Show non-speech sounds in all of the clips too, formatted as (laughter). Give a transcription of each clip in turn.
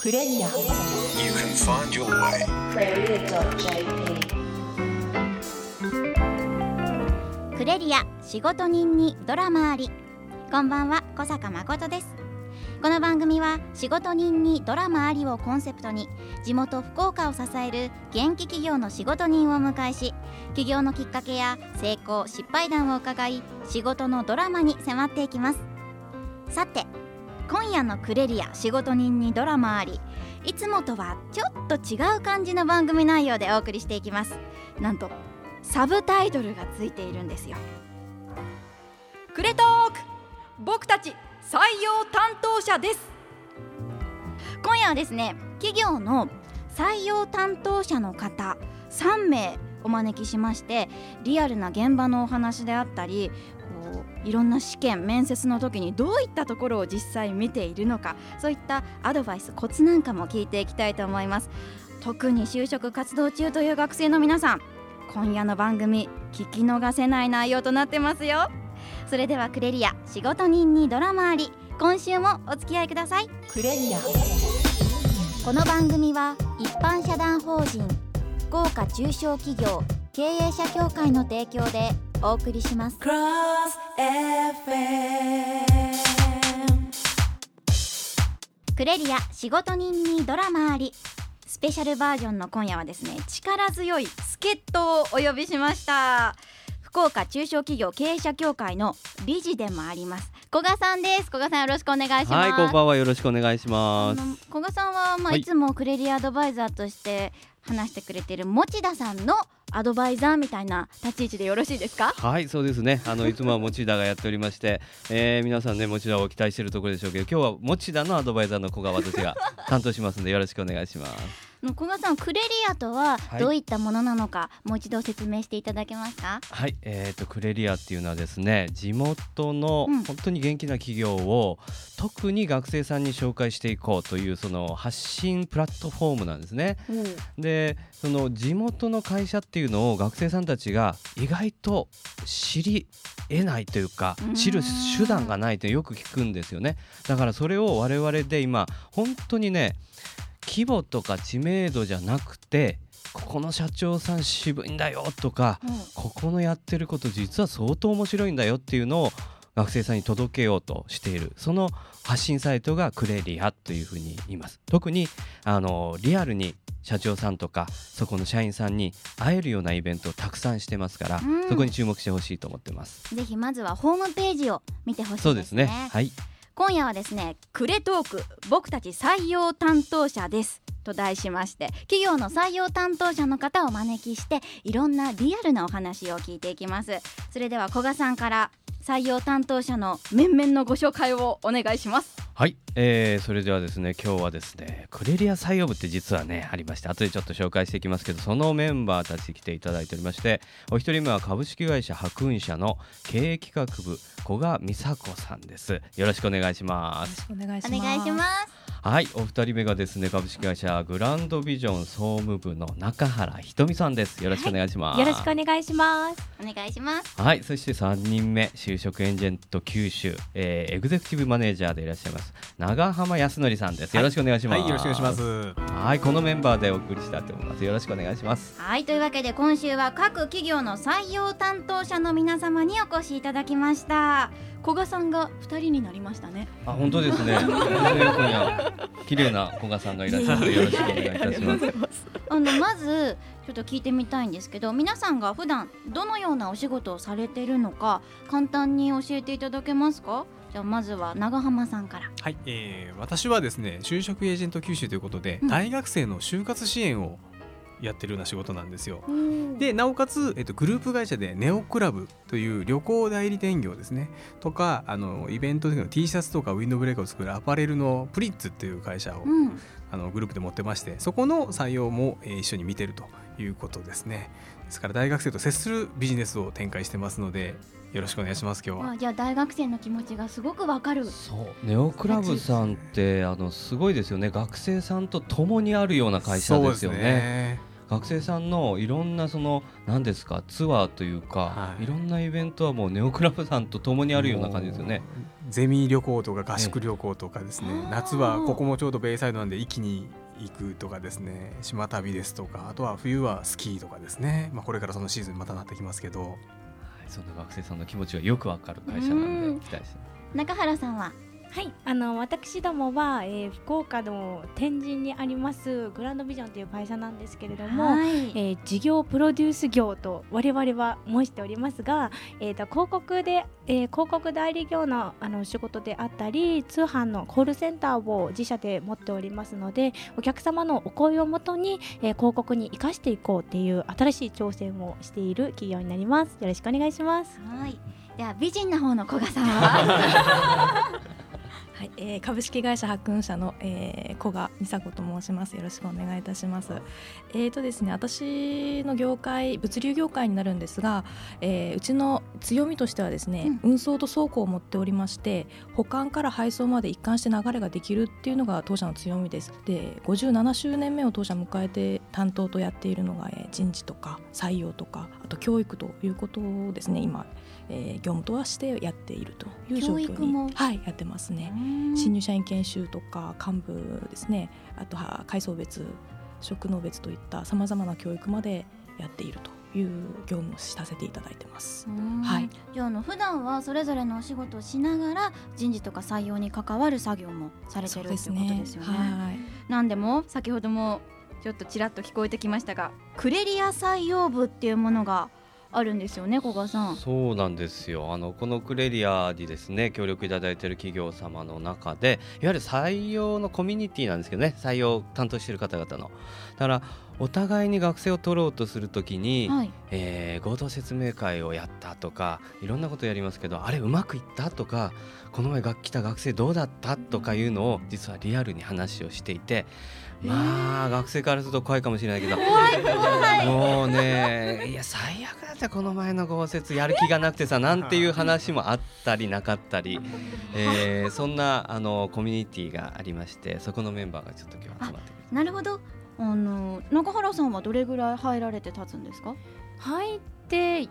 クレリア You can find your way. クレリア仕事人にドラマあり。こんばんは小坂誠です。この番組は仕事人にドラマありをコンセプトに地元福岡を支える元気企業の仕事人をお迎えし起業のきっかけや成功失敗談を伺い仕事のドラマに迫っていきます。さて今夜のクレリア仕事人にドラマありいつもとはちょっと違う感じの番組内容でお送りしていきます。なんとサブタイトルがついているんですよ。クレトーク僕たち採用担当者です。今夜はですね企業の採用担当者の方3名お招きしましてリアルな現場のお話であったりこういろんな試験面接の時にどういったところを実際見ているのかそういったアドバイスコツなんかも聞いていきたいと思います。特に就職活動中という学生の皆さん今夜の番組聞き逃せない内容となってますよ。それではクレリア仕事人にドラマあり今週もお付き合いください。クレリア。この番組は一般社団法人福岡中小企業経営者協会の提供でお送りします。Cross FM クレリア仕事人にドラマあり。スペシャルバージョンの今夜はですね力強い助っ人をお呼びしました福岡中小企業経営者協会の理事でもあります古賀さんです古賀さんよろしくお願いしますはい、こんばんは。よろしくお願いします。古賀さんは、まあはいい、つもクレリアアドバイザーとして話してくれている持田さんのアドバイザーみたいな立ち位置でよろしいですか？はい、そうですね。あのいつもは持田がやっておりまして、(laughs) えー、皆さんね持田を期待しているところでしょうけど、今日は持田のアドバイザーの子が私が担当しますのでよろしくお願いします。古賀さんクレリアとははい。どういったものなのか、もう一度説明していただけますか？はい、えー、とクレリアっていうのはですね、地元のうん。本当に元気な企業を特に学生さんに紹介していこうというその発信プラットフォームなんですね。でその地元の会社っていうのを学生さんたちが意外と知り得ないというかうん。知る手段がないとよく聞くんですよね。だからそれを我々で今本当にね規模とか知名度じゃなくてここの社長さん渋いんだよとかここのやってること実は相当面白いんだよっていうのを学生さんに届けようとしている。その発信サイトがクレリアというふうに言います。特にあのリアルに社長さんとかそこの社員さんに会えるようなイベントをたくさんしてますから、うん。そこに注目してほしいと思ってます。ぜひまずはホームページを見てほしいですね。そうですね。はい今夜はですねクレトーク僕たち採用担当者です。と題しまして企業の採用担当者の方をお招きしていろんなリアルなお話を聞いていきます。それでは古賀さんから採用担当者の面々のご紹介をお願いします。はい、えー、それではですね今日はですねクレリア採用部って実はねありまして後でちょっと紹介していきますけどそのメンバーたち来ていただいておりましてお一人目は株式会社白雲社の経営企画部古賀美佐子さんです。よろしくお願いします。お願いしお願いしますはいお二人目がですね株式会社グランドビジョン総務部の中原ひとみさんです。よろしくお願いします、よろしくお願いします。お願いします。はい、そして3人目就職エージェント九州、えーエグゼクティブマネージャーでいらっしゃいます長浜康則さんです。よろしくお願いします、はい、よろしくお願いします。はいこのメンバーでお送りしたいと思います。よろしくお願いします。はいというわけで今週は各企業の採用担当者の皆様にお越しいただきました古賀さんが2人になりましたね。あ本当ですね。綺麗な古賀さんがいらっしゃってよろしくお願いいた。しますあのまずちょっと聞いてみたいんですけど皆さんが普段どのようなお仕事をされているのか簡単に教えていただけますか？じゃあまずは長浜さんから。はい、えー、私はですね、就職エージェント九州ということで、うん。大学生の就活支援をやってるような仕事なんですよ。でなおかつ、えっと、グループ会社でネオクラブという旅行代理店業ですね。とかあのイベントでの T シャツとかウィンドブレーカーを作るアパレルのプリッツっていう会社を、うん。あのグループで持ってましてそこの採用も、えー一緒に見てるということですね。ですから大学生と接するビジネスを展開してますのでよろしくお願いします今日は。あじゃあ大学生の気持ちがすごくわかる。そう。ネオクラブさんってあのすごいですよね。学生さんと共にあるような会社ですよそうね学生さんのいろんなその何ですかツアーというか、はい。い、ろんなイベントはもうネオクラブさんと共にあるような感じですよね。ゼミ旅行とか合宿旅行とかですね、ええ夏はここもちょうどベイサイドなんで一気に行くとかですね。島旅ですとかあとは冬はスキーとかですね、まあ、これからそのシーズンにまたなってきますけど。はいそんな学生さんの気持ちがよくわかる会社なんで期待して中原さんは？はい、あの私どもは、えー福岡の天神にありますグランドビジョンという会社なんですけれども、はい。えー事業プロデュース業と我々は申しておりますが、えー、と広告で、えー広告代理業のあの仕事であったり通販のコールセンターを自社で持っておりますのでお客様のお声をもとに、えー広告に生かしていこうっていう新しい挑戦をしている企業になります。よろしくお願いします。はい。では美人な方の古賀さんは？(laughs) はい、えー株式会社白雲社の、えー、古賀美佐子と申します。よろしくお願いいたします。えーとですね、私の業界物流業界になるんですが、えーうちの強みとしてはですね、運送と倉庫を持っておりまして、保管から配送まで一貫して流れができるっていうのが当社の強みです。で、57周年目を当社迎えて担当とやっているのが、えー人事とか採用とか、あと教育ということをですね、今、えー業務とはしてやっているという状況にはいやってますね。新入社員研修とか幹部ですね。あとは階層別職能別といったさまざまな教育までやっているという業務をさせていただいてます。はい。じゃああの普段はそれぞれのお仕事をしながら人事とか採用に関わる作業もされてるっていうことですよね。はい。なんでも先ほどもちょっとちらっと聞こえてきましたがクレリア採用部っていうものがあるんですよね古賀さん。そうなんですよあのこのクレリアにですね協力いただいている企業様の中でいわゆる採用のコミュニティなんですけどね採用を担当している方々のだからお互いに学生を取ろうとするときに、はい。えー合同説明会をやったとかいろんなことやりますけどあれうまくいったとかこの前学来た学生どうだったとかいうのを実はリアルに話をしていてまあ学生からすると怖いかもしれないけどもうねいや最悪だったこの前の豪雪やる気がなくてさなんていう話もあったりなかったり、えー (laughs) そんなあのコミュニティがありましてそこのメンバーがちょっと今日集まってくる。なるほど。あの中原さんはどれぐらい入られて経つんですか？入って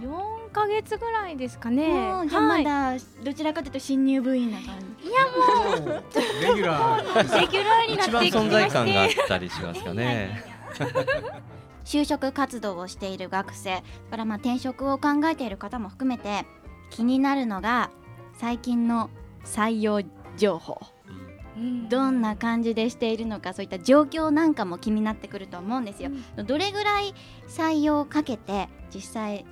4ヶ月ぐらいですかね。うんじゃあまはい。だどちらかというと新入部員な感じ。レギュラー。レギュラーにな一番ってきま存在感があしったりしますかね。就職活動をしている学生からまあ転職を考えている方も含めて気になるのが最近の採用情報。どんな感じでしているのかそういった状況なんかも気になってくると思うんですよ。どれぐらい採用をかけて実際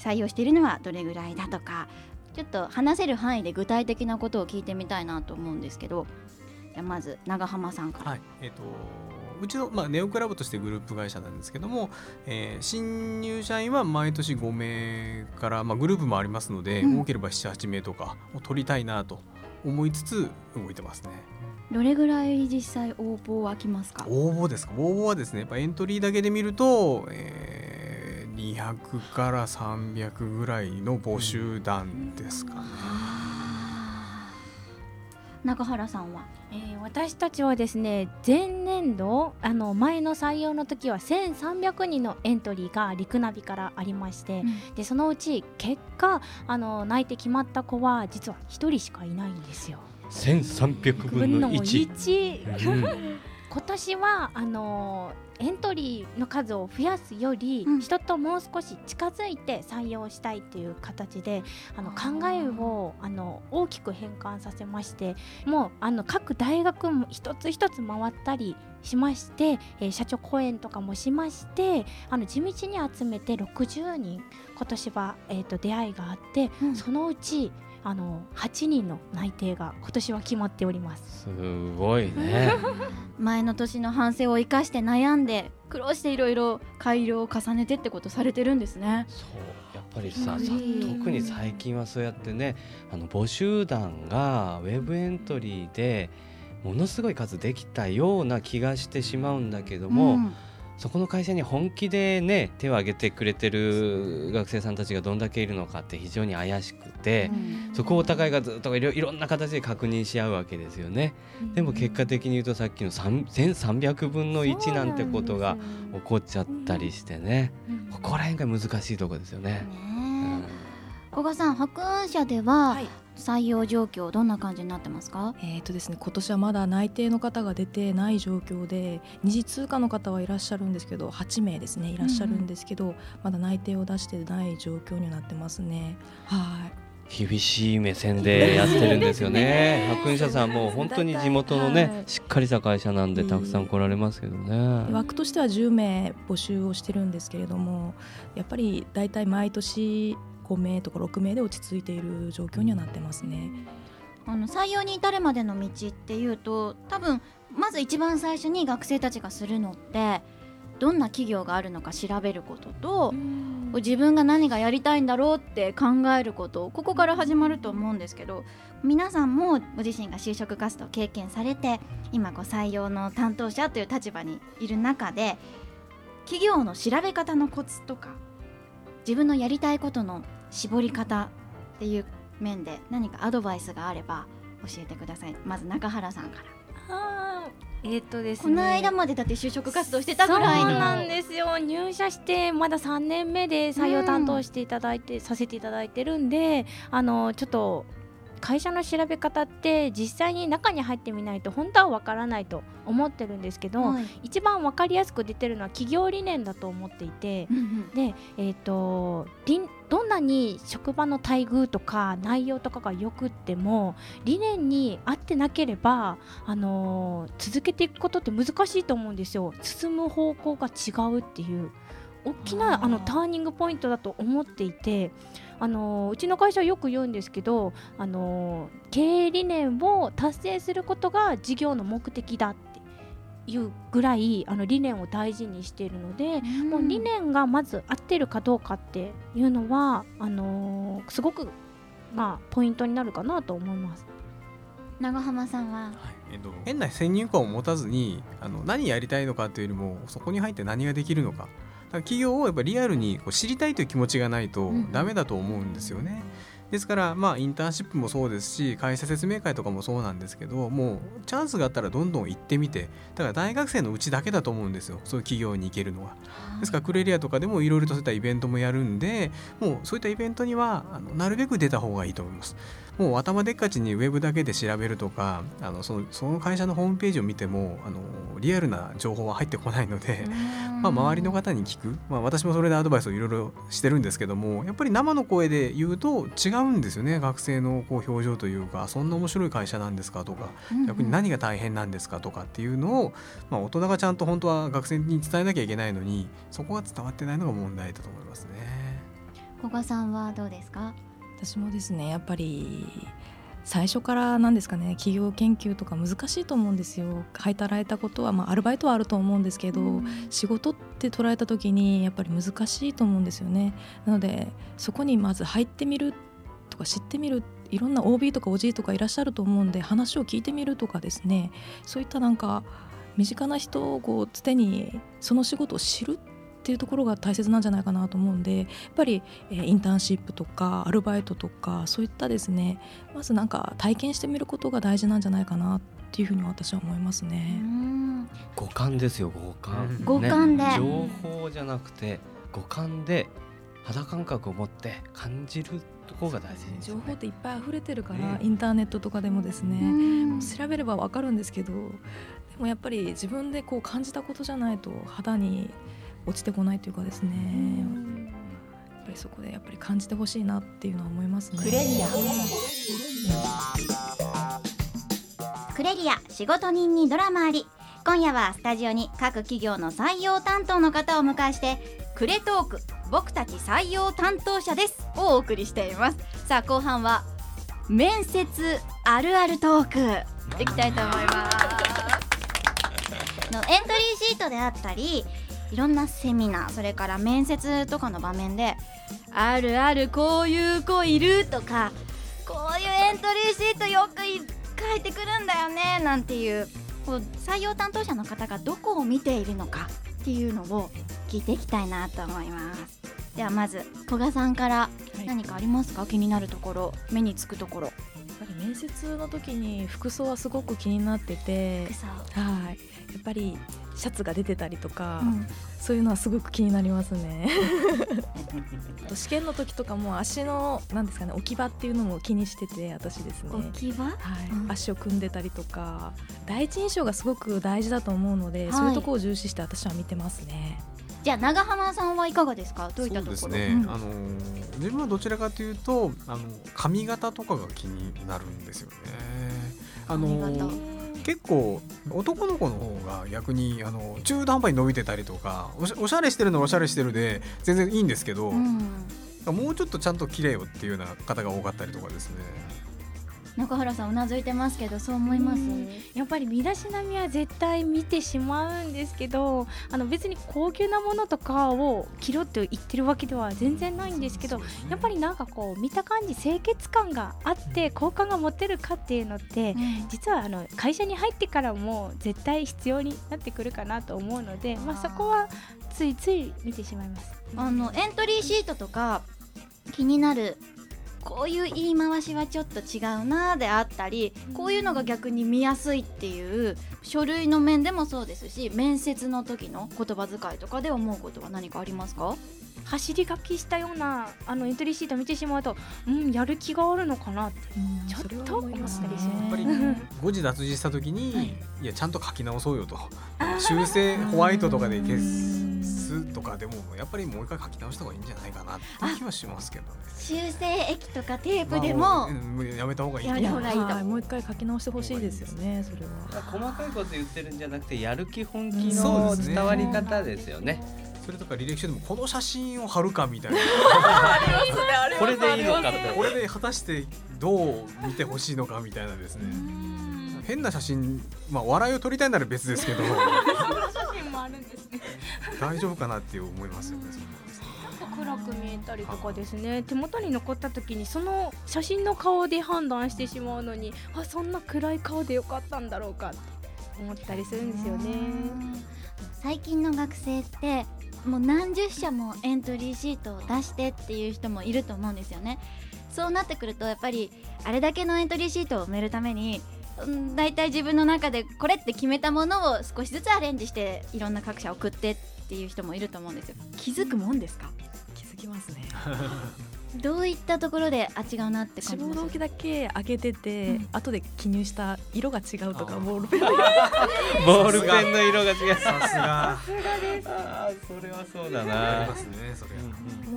採用しているのはどれぐらいだとかちょっと話せる範囲で具体的なことを聞いてみたいなと思うんですけどじゃあまず長浜さんから。はいえっとうちの、まあ、ネオクラブとしてグループ会社なんですけども、えー新入社員は毎年5名から、まあ、グループもありますので、うん多ければ78名とかを取りたいなと思いつつ動いてますね。どれぐらい実際応募は来ますか？応募ですか？応募はですねやっぱエントリーだけで見ると、えー、200から300ぐらいの募集団ですかね。中原さんは？えー私たちはですね前年度あの前の採用の時は1300人のエントリーがリクナビからありまして、でそのうち結果あの内定決まった子は実は1人しかいないんですよ。1300分の1。(laughs) 1うん今年はあのエントリーの数を増やすより、うん。人ともう少し近づいて採用したいっていう形であの考えをあの大きく変換させましてもうあの各大学も一つ一つ回ったりしまして、えー社長講演とかもしましてあの地道に集めて60人今年は、えー、と出会いがあって、うん。そのうちあの8人の内定が今年は決まっております。すごいね。(laughs) 前の年の反省を生かして悩んで苦労していろいろ改良を重ねてってことされてるんですね。そうやっぱりさ特に最近はそうやってねあの募集団がウェブエントリーでものすごい数できたような気がしてしまうんだけども、うんそこの会社に本気でね手を挙げてくれてる学生さんたちがどんだけいるのかって非常に怪しくて、そこをお互いがずっといろいろんな形で確認し合うわけですよね。でも結果的に言うとさっきの3 1300分の1なんてことが起こっちゃったりしてね、ここら辺が難しいところですよね。古賀さん白雲社でははい。採用状況どんな感じになってますか？えーとですね、今年はまだ内定の方が出てない状況で二次通過の方はいらっしゃるんですけど8名ですねいらっしゃるんですけど、まだ内定を出してない状況になってますね。はい。厳しい目線でやってるんですよね。白雲社さんもう本当に地元のね、はい。しっかりした会社なんでたくさん来られますけどね。枠としては10名募集をしてるんですけれどもやっぱり大体毎年5名とか6名で落ち着いている状況にはなってますね。あの採用に至るまでの道っていうと多分まず一番最初に学生たちがするのってどんな企業があるのか調べることと、自分が何がやりたいんだろうって考えることここから始まると思うんですけど皆さんもご自身が就職活動を経験されて今こう採用の担当者という立場にいる中で企業の調べ方のコツとか自分のやりたいことの絞り方っていう面で何かアドバイスがあれば教えてください。まず中原さんから。えっ、とですね。この間までだって就職活動してたぐらいの。そうなんですよ。入社してまだ3年目で採用担当していただいて、させていただいてるんであのちょっと会社の調べ方って実際に中に入ってみないと本当はわからないと思ってるんですけど、はい。一番わかりやすく出てるのは企業理念だと思っていて、うんうん。で、えー、とどんなに職場の待遇とか内容とかがよくっても理念に合ってなければ、あのー続けていくことって難しいと思うんですよ。進む方向が違うっていう大きなあのターニングポイントだと思っていて。あのーうちの会社はよく言うんですけど、あのー経営理念を達成することが事業の目的だっていうぐらいあの理念を大事にしているので、もう理念がまず合ってるかどうかっていうのはあのーすごくまあポイントになるかなと思います。長浜さんは？はいえっと、変な先入観を持たずにあの何やりたいのかというよりもそこに入って何ができるのか企業をやっぱリアルにこう知りたいという気持ちがないとうんダメだと思うんですよね。ですからまあインターンシップもそうですし会社説明会とかもそうなんですけどもうチャンスがあったらどんどん行ってみてだから大学生のうちだけだと思うんですよそういう企業に行けるのは。ですからクレリアとかでもいろいろとそういったイベントもやるんでもうそういったイベントにはあのなるべく出た方がいいと思います。もう頭でっかちにウェブだけで調べるとかあのそのその会社のホームページを見てもあのリアルな情報は入ってこないので、(laughs) まあ、周りの方に聞く、まあ、私もそれでアドバイスをいろいろしてるんですけどもやっぱり生の声で言うと違うんですよね。学生のこう表情というかそんな面白い会社なんですかとか逆に何が大変なんですかとかっていうのを、まあ、大人がちゃんと本当は学生に伝えなきゃいけないのにそこが伝わってないのが問題だと思いますね。古賀さんはどうですか？私もですねやっぱり最初からなんですかね企業研究とか難しいと思うんですよ。働いたことは、まあ、アルバイトはあると思うんですけど、仕事って捉えた時にやっぱり難しいと思うんですよね。なのでそこにまず入ってみるとか知ってみるいろんな OB とか OG とかいらっしゃると思うんで話を聞いてみるとかですね。そういったなんか身近な人をこう常にその仕事を知るっていうところが大切なんじゃないかなと思うんでやっぱり、えーインターンシップとかアルバイトとかそういったですねまずなんか体験してみることが大事なんじゃないかなっていうふうに私は思いますうね。ん。五感ですよ五感、うん。五感で。ね情報じゃなくて五感で肌感覚を持って感じるところが大事ですよね情報っていっぱい溢れてるから、ね。インターネットとかでもですね、うん。調べればわかるんですけどでもやっぱり自分でこう感じたことじゃないと肌に落ちてこないというかですね、やっぱりそこでやっぱり感じてほしいなっていうのは思いますね。クレリア。クレリア仕事人にドラマあり。今夜はスタジオに各企業の採用担当の方をお迎えしてクレトーク僕たち採用担当者です。をお送りしています。さあ後半は面接あるあるトーク。いきたいと思います。のエントリーシートであったりいろんなセミナーそれから面接とかの場面であるあるこういう子いるとかこういうエントリーシートよくい書いてくるんだよねなんていうこう採用担当者の方がどこを見ているのかっていうのを聞いていきたいなと思います。ではまず古賀さんからはい。何かありますか、気になるところ。目につくところ。やっぱり面接の時に服装はすごく気になってて。はい、やっぱりシャツが出てたりとか、うん。そういうのはすごく気になりますね。(laughs) 試験の時とかも足のなんですかね置き場っていうのも気にしてて私ですね。置き場？はい。うん。足を組んでたりとか第一印象がすごく大事だと思うので、はい。そういうところを重視して私は見てますね。じゃあ長浜さんはいかがですか？どういったところ？そうですね、うん。あのー自分はどちらかというとあの髪型とかが気になるんですよね。あの結構男の子の方が逆にあの中途半端に伸びてたりとかおしおしゃれしてるのはおしゃれしてるで全然いいんですけど、うん。もうちょっとちゃんと綺麗よっていうような方が多かったりとかですね。中原さんうなずいてますけどそう思います？うん。やっぱり身だしなみは絶対見てしまうんですけどあの別に高級なものとかを着ろって言ってるわけでは全然ないんですけどやっぱりなんかこう見た感じ清潔感があって好感が持てるかっていうのって実はあの会社に入ってからも絶対必要になってくるかなと思うので、まあ、そこはついつい見てしまいます。あのエントリーシートとか気になるこういう言い回しはちょっと違うなであったりこういうのが逆に見やすいっていう書類の面でもそうですし面接の時の言葉遣いとかで思うことは何かありますか？走り書きしたようなあのエントリーシート見てしまうとうんやる気があるのかなってちょっと思いますね。思ったりしますやっぱり誤字脱字した時に、い、やちゃんと書き直そうよと。修正ホワイトとかで消すとかでもやっぱりもう一回書き直した方がいいんじゃないかなっていう気はしますけどね。修正液とかテープでまあもやめた方がいいとやめた方がいいもう一回書き直してほしいですよねそれは。細かい。こと言ってるん。じゃなくてやる気本気その伝わり方ですよね。それとか履歴書でもこの写真を貼るかみたいな。(laughs) これでいいのかって。これで果たしてどう見てほしいのかみたいなですね。変な写真まあ笑いを撮りたいなら別ですけどもあるんですね。大丈夫かなって思いますよねそんなのですね暗く見えたりとかですね。手元に残った時にその写真の顔で判断してしまうのにあそんな暗い顔でよかったんだろうかって思ったりするんですよね。最近の学生ってもう何十社もエントリーシートを出してっていう人もいると思うんですよね。そうなってくるとやっぱりあれだけのエントリーシートを埋めるためにうん大体自分の中でこれって決めたものを少しずつアレンジしていろんな各社送ってっていう人もいると思うんですよ。気づくもんですか？気づきますね。どういったところであ違うなって感じます？志望動機だけ開けてて、うん後で記入した色が違うとかボールペンボールペンの色が違う。さすが。ああそれは。そうだあなりますねそれは、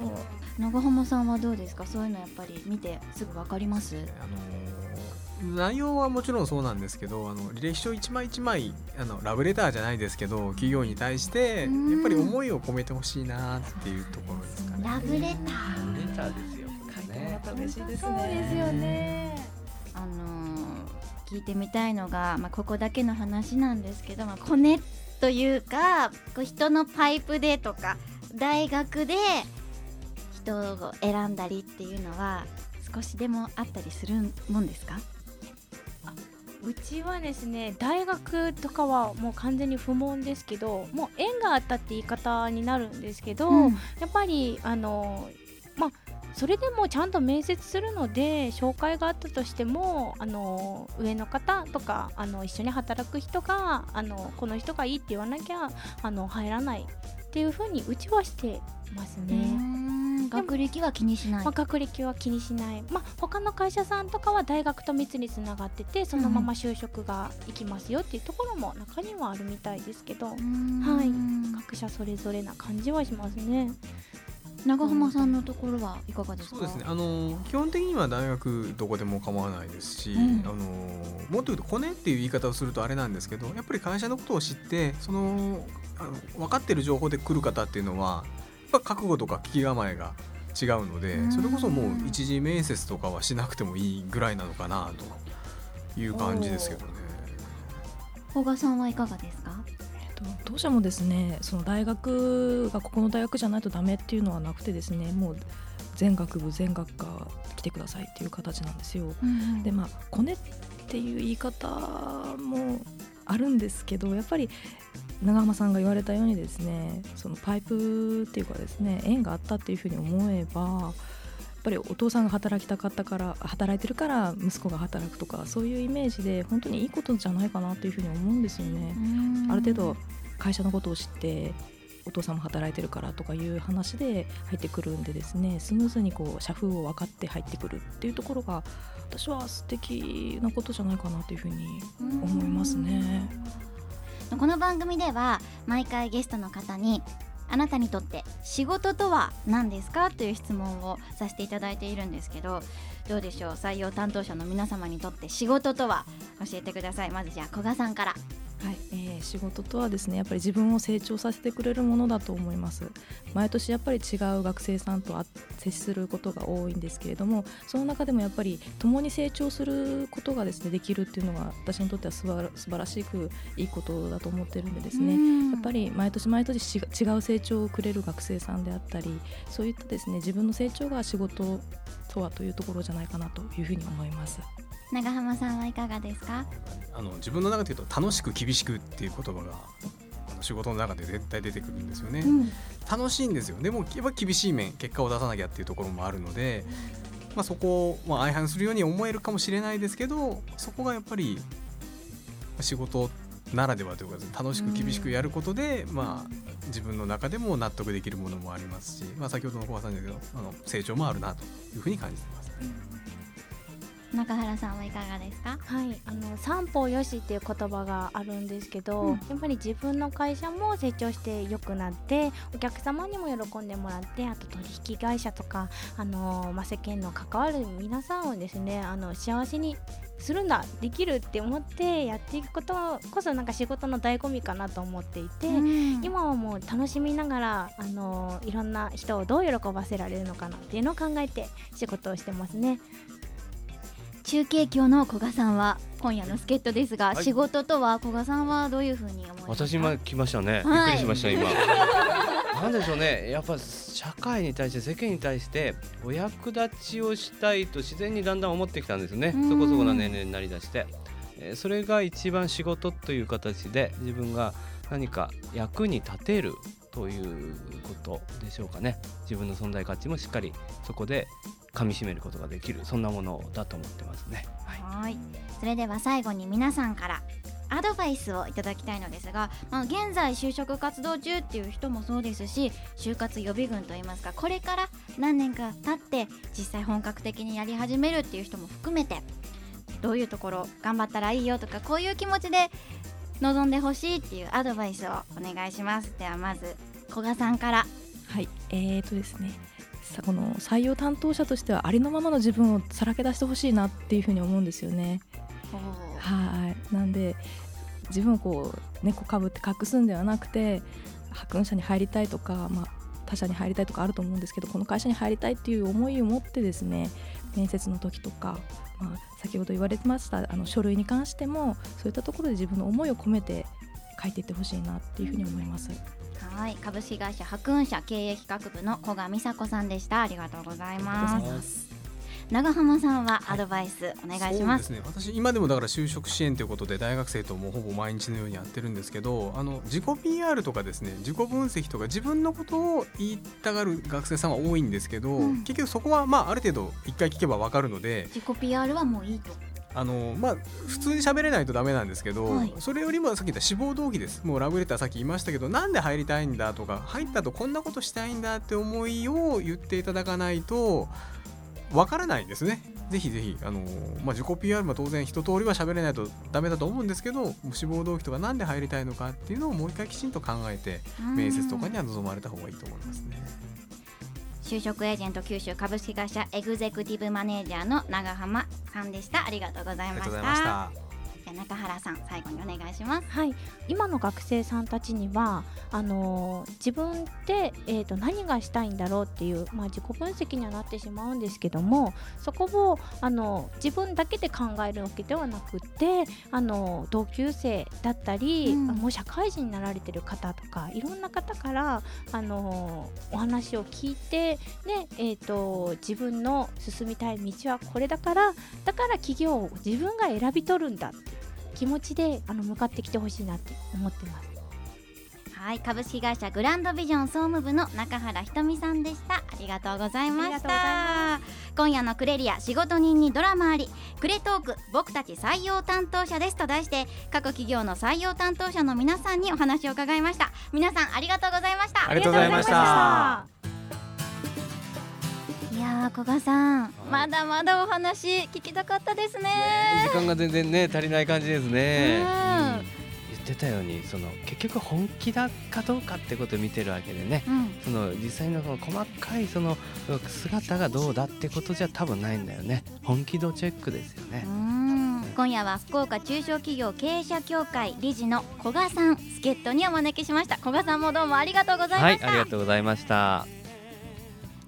もう長浜さんはどうですか？そういうのやっぱり見てすぐわかります？あのー内容はもちろんそうなんですけどあの履歴書一枚一枚あのラブレターじゃないですけど企業に対してやうんっぱり思いを込めてほしいなっていうところですかね。ラブレターレターですよ。書いてもらったら嬉しいですそうですよね。あのー聞いてみたいのが、まあ、ここだけの話なんですけど、まあ、コネというかこう人のパイプでとか大学で人を選んだりっていうのは少しでもあったりするもんですか？うちはですね大学とかはもう完全に不問ですけどもう縁があったって言い方になるんですけど、うんやっぱりあのまあそれでもちゃんと面接するので紹介があったとしてもあの上の方とかあの一緒に働く人があのこの人がいいって言わなきゃあの入らないっていうふうにうちはしてますね。ん学歴は気にしない。まあ、学歴は気にしない、まあ、他の会社さんとかは大学と密につながっててそのまま就職がいきますよっていうところも中にはあるみたいですけど、うーん。はい。各社それぞれな感じはしますね。長浜さんのところはいかがですか？そうですね。あの基本的には大学どこでも構わないですし、うん。あのもっと言うとコネっていう言い方をするとあれなんですけどやっぱり会社のことを知ってそのあの分かってる情報で来る方っていうのはぱ覚悟とか聞き構えが違うのでうんそれこそもう一次面接とかはしなくてもいいぐらいなのかなという感じですけどね。古賀さんはいかがですか？えっと当社もですねその大学がここの大学じゃないとダメっていうのはなくてですねもう全学部全学科来てくださいっていう形なんですよ。でまあコネっていう言い方もあるんですけどやっぱり長浜さんが言われたようにですねそのパイプっていうかですね縁があったっていうふうに思えばやっぱりお父さんが働きたかったから働いてるから息子が働くとかそういうイメージで本当にいいことじゃないかなっていうふうに思うんですよね。ある程度会社のことを知ってお父さんも働いてるからとかいう話で入ってくるんでですねスムーズにこう社風を分かって入ってくるっていうところが私は素敵なことじゃないかなというふうに思いますね。この番組では毎回ゲストの方にあなたにとって仕事とは何ですか？という質問をさせていただいているんですけどどうでしょう？採用担当者の皆様にとって仕事とは？教えてください。まずじゃあ古賀さんから、仕事とはですねやっぱり自分を成長させてくれるものだと思います。毎年やっぱり違う学生さんとあ接することが多いんですけれどもその中でもやっぱり共に成長することがですねできるっていうのが私にとっては素晴ら素晴らしくいいことだと思ってるんでですね。やっぱり毎年毎年し違う成長をくれる学生さんであったりそういったですね自分の成長が仕事とはというところじゃないかなというふうに思います。長浜さんはいかがですか？あの自分の中で言うと楽しく厳しくっていう言葉が仕事の中で絶対出てくるんですよね、うん。楽しいんですよ。でもやっぱ厳しい面結果を出さなきゃっていうところもあるので、まあ、そこをまあ相反するように思えるかもしれないですけどそこがやっぱり仕事ならではというか楽しく厳しくやることで、まあ、自分の中でも納得できるものもありますし、まあ、先ほどの小川さんだけどあの成長もあるなというふうに感じてます。中原さんはいかがですか？はい、あの三方よしっていう言葉があるんですけど、うん。やっぱり自分の会社も成長して良くなってお客様にも喜んでもらってあと取引会社とかあの、まあ、世間の関わる皆さんをですねあの幸せにするんだできるって思ってやっていくことこそなんか仕事の醍醐味かなと思っていて、うん。今はもう楽しみながらあのいろんな人をどう喜ばせられるのかなっていうのを考えて仕事をしてますね。中継今日の古賀さんは今夜の助っ人ですが、はい。仕事とは古賀さんはどういうふうに思いますか？私今来ましたね、はい。びっくりしました今。(laughs) なんでしょうね。やっぱ社会に対して世間に対してお役立ちをしたいと自然にだんだん思ってきたんですよね。うん。そこそこな年齢になりだして、えーそれが一番仕事という形で自分が何か役に立てるということでしょうかね。自分の存在価値もしっかりそこで噛み締めることができるそんなものだと思ってますね、はい。はい。それでは最後に皆さんからアドバイスをいただきたいのですが、まあ、現在就職活動中っていう人もそうですし就活予備軍といいますかこれから何年か経って実際本格的にやり始めるっていう人も含めてどういうところ頑張ったらいいよとかこういう気持ちで望んでほしいっていうアドバイスをお願いします。ではまず古賀さんから。はい、えーとですね。さこの採用担当者としてはありのままの自分をさらけ出してほしいなっていうふうに思うんですよね。はいなんで自分をこう猫かぶって隠すんではなくて派遣社に入りたいとか、まあ、他社に入りたいとかあると思うんですけどこの会社に入りたいっていう思いを持ってですね面接の時とか、まあ、先ほど言われてましたあの書類に関してもそういったところで自分の思いを込めて書いていってほしいなっていうふうに思います。はい。株式会社白雲社経営企画部の古賀美佐子さんでした。ありがとうございます。長浜さんはアドバイスお願いします,、そうですね。私今でもだから就職支援ということで大学生ともうほぼ毎日のようにやってるんですけどあの自己 PR とかですね自己分析とか自分のことを言いたがる学生さんは多いんですけど、うん。結局そこはまあある程度一回聞けば分かるので自己 PR はもういいとあのまあ普通に喋れないとダメなんですけど、はいそれよりもさっき言った志望動機ですもうラブレターさっき言いましたけどなんで入りたいんだとか入った後こんなことしたいんだって思いを言っていただかないとわからないんですね。ぜひぜひあの、まあ、自己 PR も当然一通りは喋れないとダメだと思うんですけど志望動機とかなんで入りたいのかっていうのをもう一回きちんと考えて面接とかには臨まれた方がいいと思いますね。就職エージェント九州株式会社エグゼクティブマネージャーの長浜さんでした。ありがとうございました。中原さん最後にお願いします。はい、今の学生さんたちにはあのー自分って、えー、と何がしたいんだろうっていう、まあ、自己分析にはなってしまうんですけどもそこをあの自分だけで考えるわけではなくってあの同級生だったり、うん。もう社会人になられてる方とかいろんな方からあのお話を聞いて、ねえー、と自分の進みたい道はこれだからだから企業を自分が選び取るんだって気持ちであの向かってきてほしいなって思ってます。はい株式会社グランドビジョン総務部の中原ひとみさんでした。ありがとうございました。今夜のクレリア仕事人にドラマありクレトーク僕たち採用担当者ですと題して各企業の採用担当者の皆さんにお話を伺いました。皆さんありがとうございました。ありがとうございました。いやー古賀さんまだまだお話聞きたかったですね時間が全然ね足りない感じですね。うんうん言ってたようにその結局本気だかどうかってことを見てるわけでね。うんその実際のその細かいその姿がどうだってことじゃ多分ないんだよね。本気度チェックですよねう。ん今夜は福岡中小企業経営者協会理事の古賀さん助っ人にお招きしました古賀さんもどうもありがとうございまはい、した、ありがとうございました。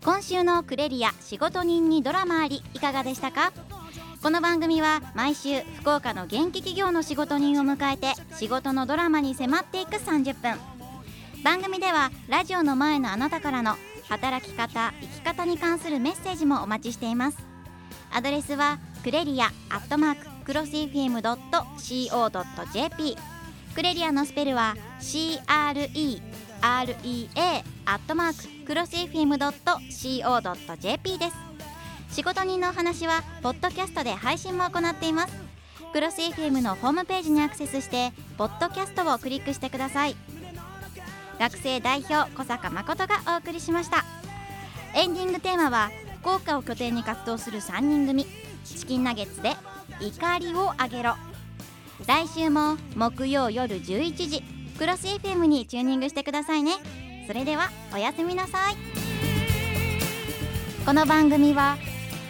今週のクレリア仕事人にドラマありいかがでしたか？この番組は毎週福岡の元気企業の仕事人を迎えて仕事のドラマに迫っていく30分。番組ではラジオの前のあなたからの働き方生き方に関するメッセージもお待ちしています。アドレスはクレリアアットマーククロス FM.co.jp クレリアのスペルは CREREA アットマーククロス FM.co.jp です。仕事人のお話はポッドキャストで配信も行っています。クロス FM のホームページにアクセスしてポッドキャストをクリックしてください。学生代表小坂誠がお送りしました。エンディングテーマは福岡を拠点に活動する3人組。チキンナゲッツで怒りをあげろ。来週も木曜夜11時。クロス FM にチューニングしてくださいね。それではおやすみなさいこの番組は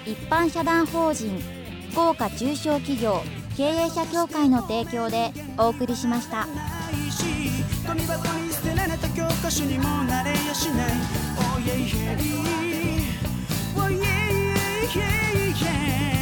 一般社団法人福岡中小企業経営者協会の提供でお送りしました。ゴミ箱に捨てられた教科書にもなれやしない Oh yeah yeah Oh yeah yeah yeah